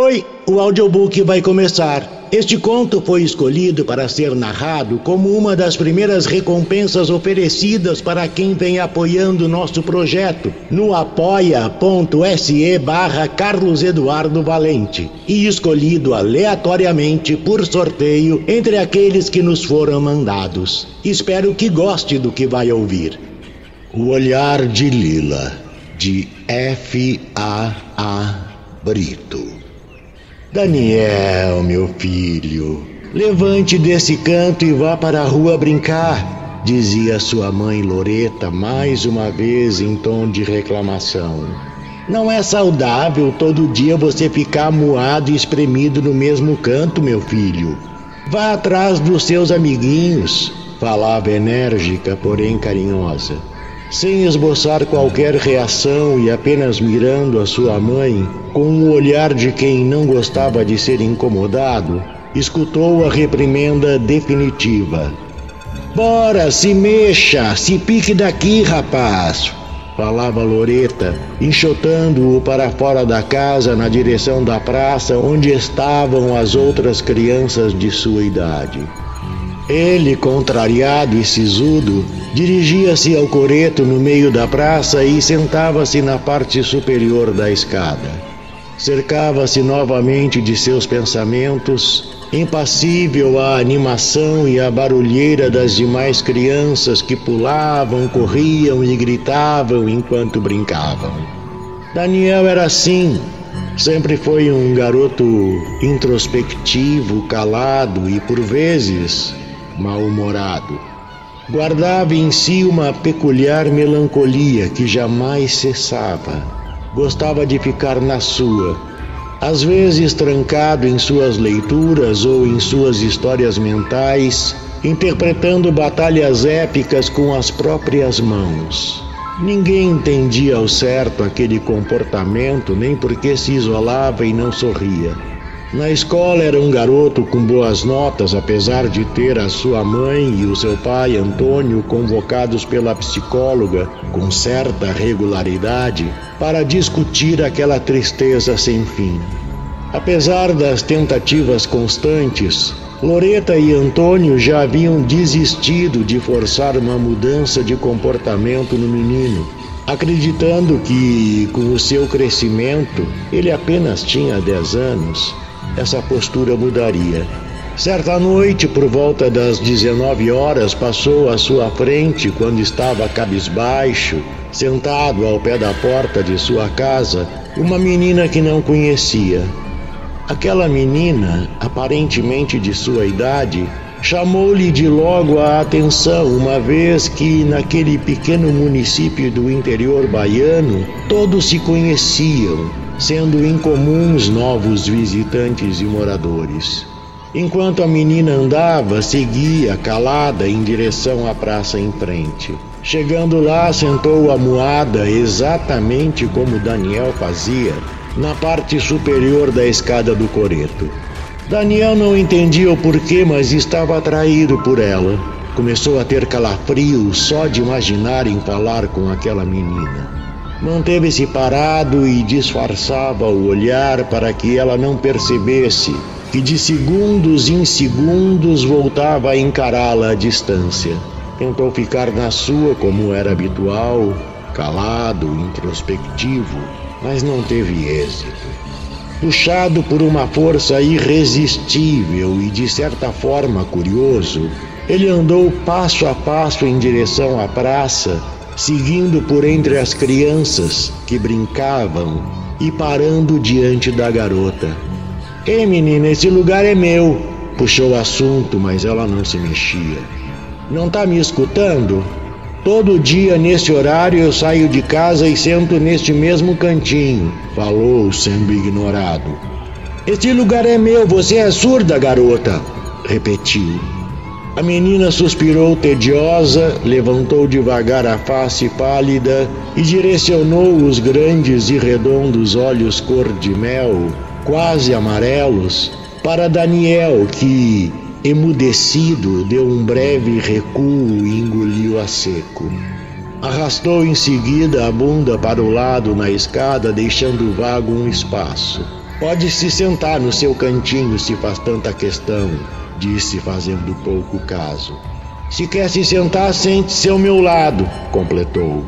Oi, o audiobook vai começar. Este conto foi escolhido para ser narrado como uma das primeiras recompensas oferecidas para quem vem apoiando nosso projeto no apoia.se barra Carlos Eduardo Valente e escolhido aleatoriamente por sorteio entre aqueles que nos foram mandados. Espero que goste do que vai ouvir. O Olhar de Lila, de F. A. A. Brito. Daniel, meu filho, levante desse canto e vá para a rua brincar, dizia sua mãe Loreta mais uma vez em tom de reclamação. Não é saudável todo dia você ficar moado e espremido no mesmo canto, meu filho. Vá atrás dos seus amiguinhos, falava enérgica, porém carinhosa. Sem esboçar qualquer reação e apenas mirando a sua mãe, com o olhar de quem não gostava de ser incomodado, escutou a reprimenda definitiva. Bora, se mexa, se pique daqui, rapaz! Falava Loreta, enxotando-o para fora da casa na direção da praça onde estavam as outras crianças de sua idade. Ele, contrariado e sisudo, dirigia-se ao coreto no meio da praça e sentava-se na parte superior da escada. Cercava-se novamente de seus pensamentos, impassível à animação e à barulheira das demais crianças que pulavam, corriam e gritavam enquanto brincavam. Daniel era assim, sempre foi um garoto introspectivo, calado e, por vezes, mal-humorado. Guardava em si uma peculiar melancolia que jamais cessava. Gostava de ficar na sua, às vezes trancado em suas leituras ou em suas histórias mentais, interpretando batalhas épicas com as próprias mãos. Ninguém entendia ao certo aquele comportamento, nem porque se isolava e não sorria. Na escola era um garoto com boas notas, apesar de ter a sua mãe e o seu pai, Antônio, convocados pela psicóloga com certa regularidade para discutir aquela tristeza sem fim. Apesar das tentativas constantes, Loreta e Antônio já haviam desistido de forçar uma mudança de comportamento no menino, acreditando que, com o seu crescimento, ele apenas tinha 10 anos essa postura mudaria. Certa noite, por volta das 19 horas, passou à sua frente quando estava cabisbaixo, sentado ao pé da porta de sua casa, uma menina que não conhecia. Aquela menina, aparentemente de sua idade, chamou-lhe de logo a atenção, uma vez que naquele pequeno município do interior baiano todos se conheciam sendo incomuns novos visitantes e moradores. Enquanto a menina andava, seguia calada em direção à praça em frente. Chegando lá, sentou a moada exatamente como Daniel fazia, na parte superior da escada do coreto. Daniel não entendia o porquê, mas estava atraído por ela. Começou a ter calafrio só de imaginar em falar com aquela menina. Manteve-se parado e disfarçava o olhar para que ela não percebesse que de segundos em segundos voltava a encará-la à distância. Tentou ficar na sua como era habitual, calado, introspectivo, mas não teve êxito. Puxado por uma força irresistível e de certa forma curioso, ele andou passo a passo em direção à praça seguindo por entre as crianças que brincavam e parando diante da garota. Ei, menina, esse lugar é meu. Puxou o assunto, mas ela não se mexia. Não tá me escutando? Todo dia nesse horário eu saio de casa e sento neste mesmo cantinho, falou, sendo ignorado. Este lugar é meu, você é surda, garota, repetiu. A menina suspirou tediosa, levantou devagar a face pálida e direcionou os grandes e redondos olhos cor de mel, quase amarelos, para Daniel, que, emudecido, deu um breve recuo e engoliu a seco. Arrastou em seguida a bunda para o lado na escada, deixando vago um espaço. Pode se sentar no seu cantinho se faz tanta questão, disse, fazendo pouco caso. Se quer se sentar, sente-se ao meu lado, completou.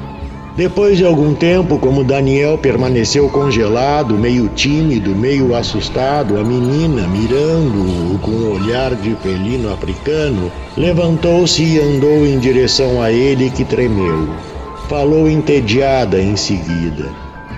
Depois de algum tempo, como Daniel permaneceu congelado, meio tímido, meio assustado, a menina, mirando-o com um olhar de felino africano, levantou-se e andou em direção a ele, que tremeu. Falou entediada em seguida.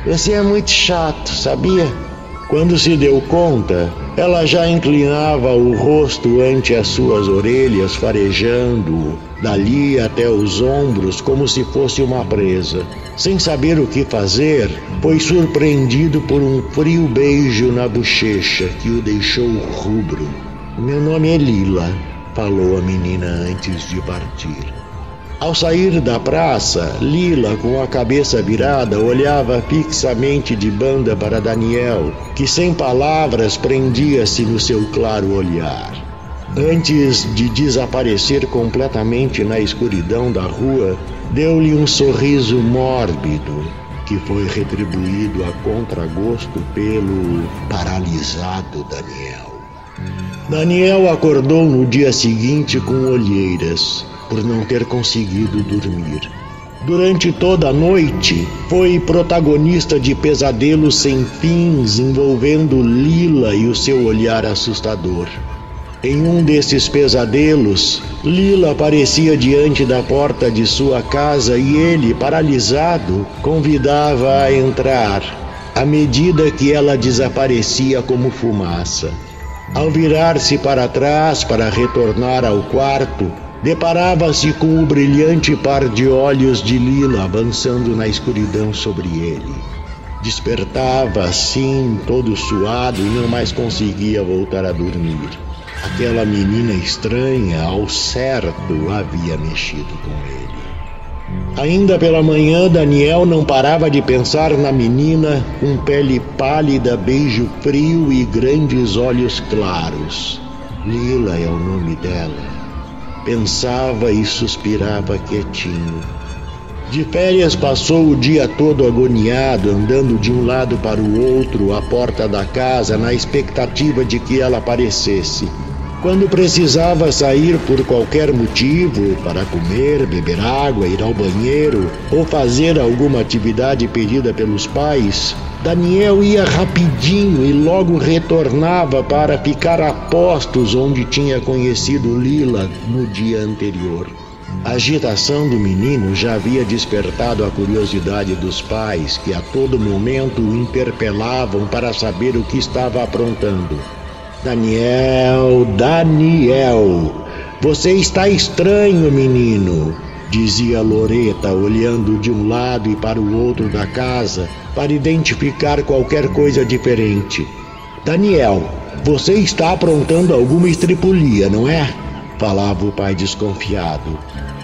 Você é muito chato, sabia? Quando se deu conta, ela já inclinava o rosto ante as suas orelhas, farejando dali até os ombros como se fosse uma presa. Sem saber o que fazer, foi surpreendido por um frio beijo na bochecha que o deixou rubro. Meu nome é Lila, falou a menina antes de partir. Ao sair da praça, Lila, com a cabeça virada, olhava fixamente de banda para Daniel, que sem palavras prendia-se no seu claro olhar. Antes de desaparecer completamente na escuridão da rua, deu-lhe um sorriso mórbido, que foi retribuído a contragosto pelo paralisado Daniel. Daniel acordou no dia seguinte com olheiras por não ter conseguido dormir. Durante toda a noite, foi protagonista de pesadelos sem fins envolvendo Lila e o seu olhar assustador. Em um desses pesadelos, Lila aparecia diante da porta de sua casa e ele, paralisado, convidava a entrar, à medida que ela desaparecia como fumaça. Ao virar-se para trás para retornar ao quarto, deparava-se com o brilhante par de olhos de Lila avançando na escuridão sobre ele. Despertava assim, todo suado, e não mais conseguia voltar a dormir. Aquela menina estranha, ao certo, havia mexido com ele. Ainda pela manhã, Daniel não parava de pensar na menina com pele pálida, beijo frio e grandes olhos claros. Lila é o nome dela. Pensava e suspirava quietinho. De férias passou o dia todo agoniado, andando de um lado para o outro à porta da casa na expectativa de que ela aparecesse. Quando precisava sair por qualquer motivo, para comer, beber água, ir ao banheiro ou fazer alguma atividade pedida pelos pais, Daniel ia rapidinho e logo retornava para ficar a postos onde tinha conhecido Lila no dia anterior. A agitação do menino já havia despertado a curiosidade dos pais, que a todo momento o interpelavam para saber o que estava aprontando. Daniel, Daniel, você está estranho, menino, dizia Loreta, olhando de um lado e para o outro da casa para identificar qualquer coisa diferente. Daniel, você está aprontando alguma estripulia, não é? falava o pai desconfiado.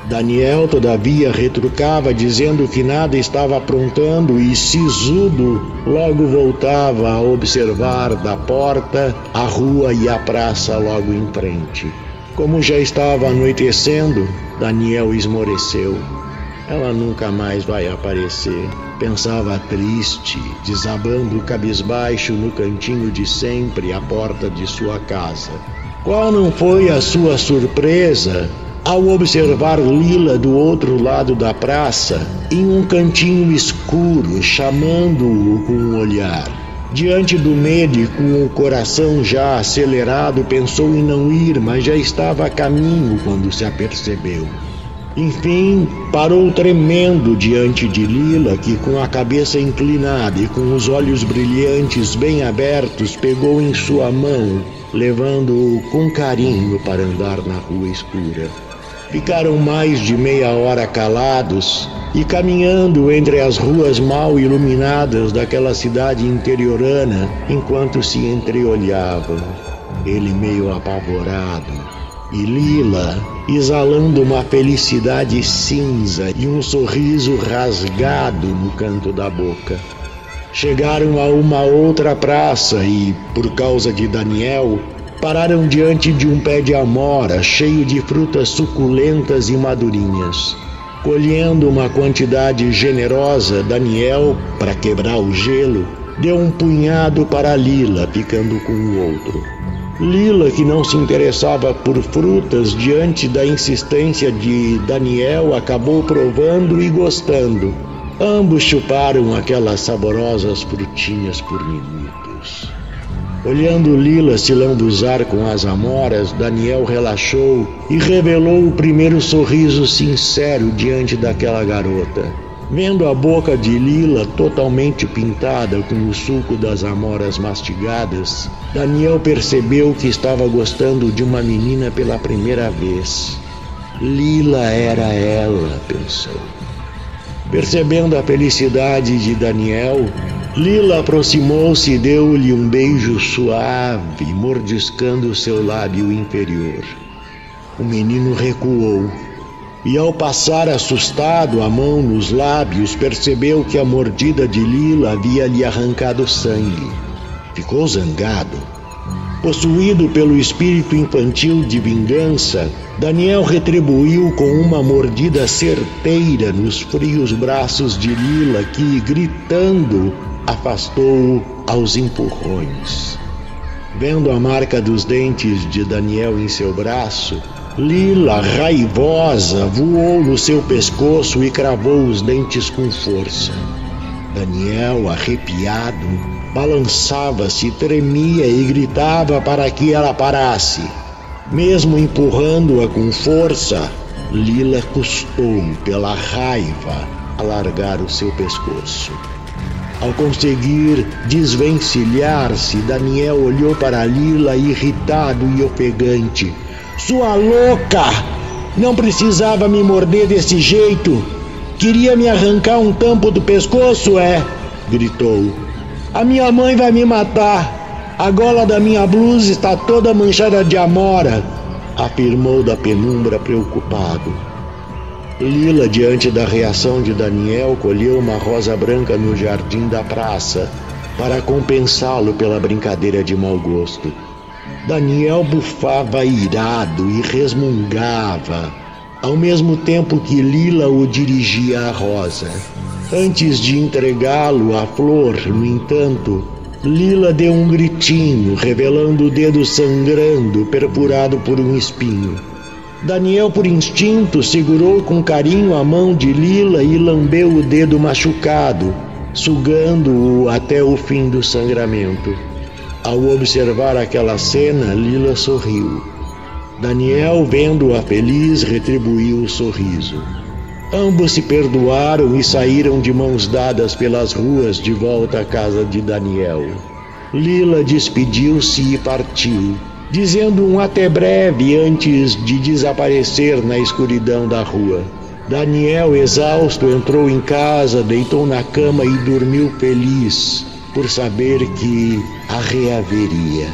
Daniel, todavia, retrucava, dizendo que nada estava aprontando e, sisudo, logo voltava a observar da porta a rua e a praça logo em frente. Como já estava anoitecendo, Daniel esmoreceu. Ela nunca mais vai aparecer, pensava triste, desabando cabisbaixo no cantinho de sempre à porta de sua casa. Qual não foi a sua surpresa ao observar Lila do outro lado da praça, em um cantinho escuro, chamando-o com um olhar. Diante do medo e com o coração já acelerado, pensou em não ir, mas já estava a caminho quando se apercebeu. Enfim, parou tremendo diante de Lila, que com a cabeça inclinada e com os olhos brilhantes bem abertos, pegou em sua mão, levando-o com carinho para andar na rua escura. Ficaram mais de meia hora calados e caminhando entre as ruas mal iluminadas daquela cidade interiorana enquanto se entreolhavam. Ele meio apavorado e Lila exalando uma felicidade cinza e um sorriso rasgado no canto da boca. Chegaram a uma outra praça e, por causa de Daniel, pararam diante de um pé de amora cheio de frutas suculentas e madurinhas. Colhendo uma quantidade generosa, Daniel, para quebrar o gelo, deu um punhado para Lila, ficando com o outro. Lila, que não se interessava por frutas diante da insistência de Daniel, acabou provando e gostando. Ambos chuparam aquelas saborosas frutinhas por minutos. Olhando Lila se lambuzar com as amoras, Daniel relaxou e revelou o primeiro sorriso sincero diante daquela garota. Vendo a boca de Lila totalmente pintada com o suco das amoras mastigadas, Daniel percebeu que estava gostando de uma menina pela primeira vez. Lila era ela, pensou. Percebendo a felicidade de Daniel, Lila aproximou-se e deu-lhe um beijo suave, mordiscando seu lábio inferior. O menino recuou e, ao passar assustado a mão nos lábios, percebeu que a mordida de Lila havia lhe arrancado sangue. Ficou zangado. Possuído pelo espírito infantil de vingança, Daniel retribuiu com uma mordida certeira nos frios braços de Lila, que, gritando, afastou-o aos empurrões. Vendo a marca dos dentes de Daniel em seu braço, Lila, raivosa, voou no seu pescoço e cravou os dentes com força. Daniel, arrepiado, balançava-se, tremia e gritava para que ela parasse. Mesmo empurrando-a com força, Lila custou, pela raiva, alargar o seu pescoço. Ao conseguir desvencilhar-se, Daniel olhou para Lila irritado e ofegante. Sua louca! Não precisava me morder desse jeito. Queria me arrancar um tampo do pescoço, é? gritou. A minha mãe vai me matar. A gola da minha blusa está toda manchada de amora, afirmou da penumbra preocupado. Lila, diante da reação de Daniel, colheu uma rosa branca no jardim da praça para compensá-lo pela brincadeira de mau gosto. Daniel bufava irado e resmungava, ao mesmo tempo que Lila o dirigia à rosa. Antes de entregá-lo à flor, no entanto, Lila deu um gritinho, revelando o dedo sangrando, perfurado por um espinho. Daniel, por instinto, segurou com carinho a mão de Lila e lambeu o dedo machucado, sugando-o até o fim do sangramento. Ao observar aquela cena, Lila sorriu. Daniel, vendo-a feliz, retribuiu o sorriso. Ambos se perdoaram e saíram de mãos dadas pelas ruas de volta à casa de Daniel. Lila despediu-se e partiu dizendo um até breve antes de desaparecer na escuridão da rua. Daniel, exausto, entrou em casa, deitou na cama e dormiu feliz por saber que a reaveria.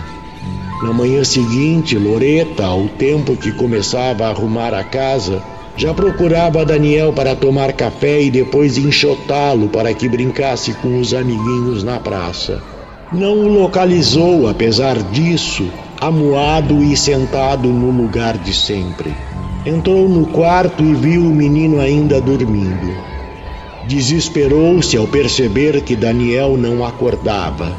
Na manhã seguinte, Loreta, ao tempo que começava a arrumar a casa, já procurava Daniel para tomar café e depois enxotá-lo para que brincasse com os amiguinhos na praça. Não o localizou, apesar disso, amuado e sentado no lugar de sempre. Entrou no quarto e viu o menino ainda dormindo. Desesperou-se ao perceber que Daniel não acordava.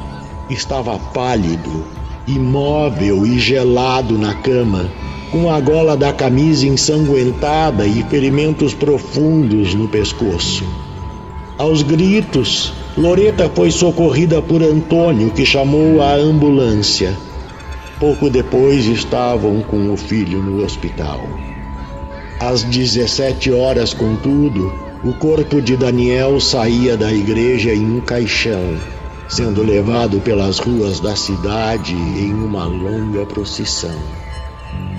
Estava pálido, imóvel e gelado na cama, com a gola da camisa ensanguentada e ferimentos profundos no pescoço. Aos gritos, Loreta foi socorrida por Antônio, que chamou a ambulância. Pouco depois estavam com o filho no hospital. Às 17 horas, contudo, o corpo de Daniel saía da igreja em um caixão, sendo levado pelas ruas da cidade em uma longa procissão.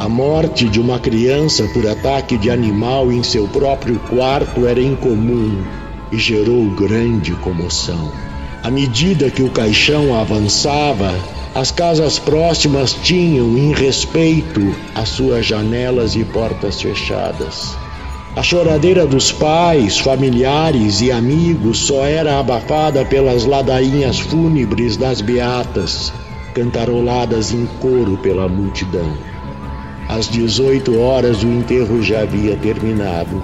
A morte de uma criança por ataque de animal em seu próprio quarto era incomum e gerou grande comoção. À medida que o caixão avançava, as casas próximas tinham, em respeito, as suas janelas e portas fechadas. A choradeira dos pais, familiares e amigos só era abafada pelas ladainhas fúnebres das beatas, cantaroladas em coro pela multidão. Às 18 horas o enterro já havia terminado.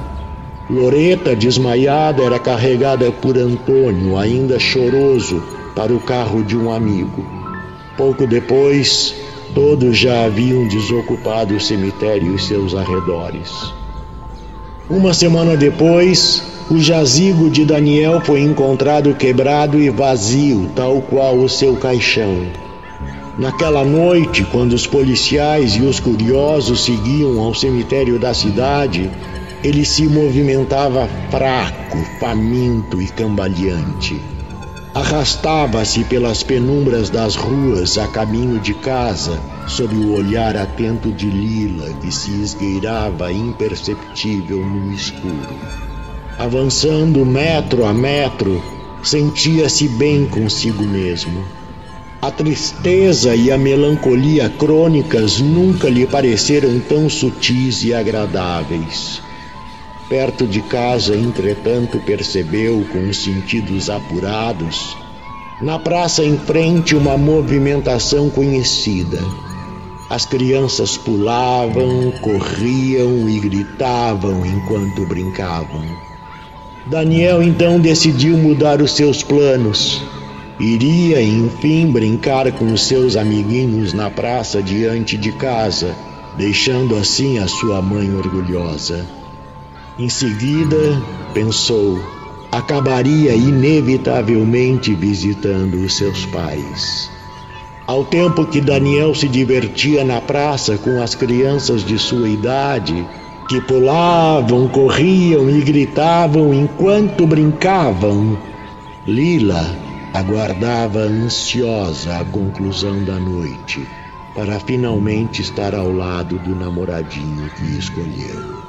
Loreta, desmaiada, era carregada por Antônio, ainda choroso, para o carro de um amigo. Pouco depois, todos já haviam desocupado o cemitério e seus arredores. Uma semana depois, o jazigo de Daniel foi encontrado quebrado e vazio, tal qual o seu caixão. Naquela noite, quando os policiais e os curiosos seguiam ao cemitério da cidade, ele se movimentava fraco, faminto e cambaleante. Arrastava-se pelas penumbras das ruas a caminho de casa, sob o olhar atento de Lila, que se esgueirava imperceptível no escuro. Avançando metro a metro, sentia-se bem consigo mesmo. A tristeza e a melancolia crônicas nunca lhe pareceram tão sutis e agradáveis. Perto de casa, entretanto, percebeu, com os sentidos apurados, na praça em frente uma movimentação conhecida. As crianças pulavam, corriam e gritavam enquanto brincavam. Daniel então decidiu mudar os seus planos Iria, enfim, brincar com os seus amiguinhos na praça diante de casa, deixando assim a sua mãe orgulhosa. Em seguida, pensou, acabaria inevitavelmente visitando os seus pais. Ao tempo que Daniel se divertia na praça com as crianças de sua idade, que pulavam, corriam e gritavam enquanto brincavam, Lila aguardava ansiosa a conclusão da noite para finalmente estar ao lado do namoradinho que escolheu.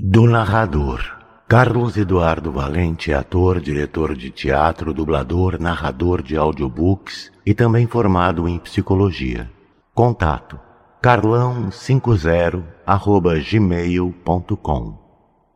Do narrador. Carlos Eduardo Valente é ator, diretor de teatro, dublador, narrador de audiobooks e também formado em psicologia. Contato carlão50 gmail.com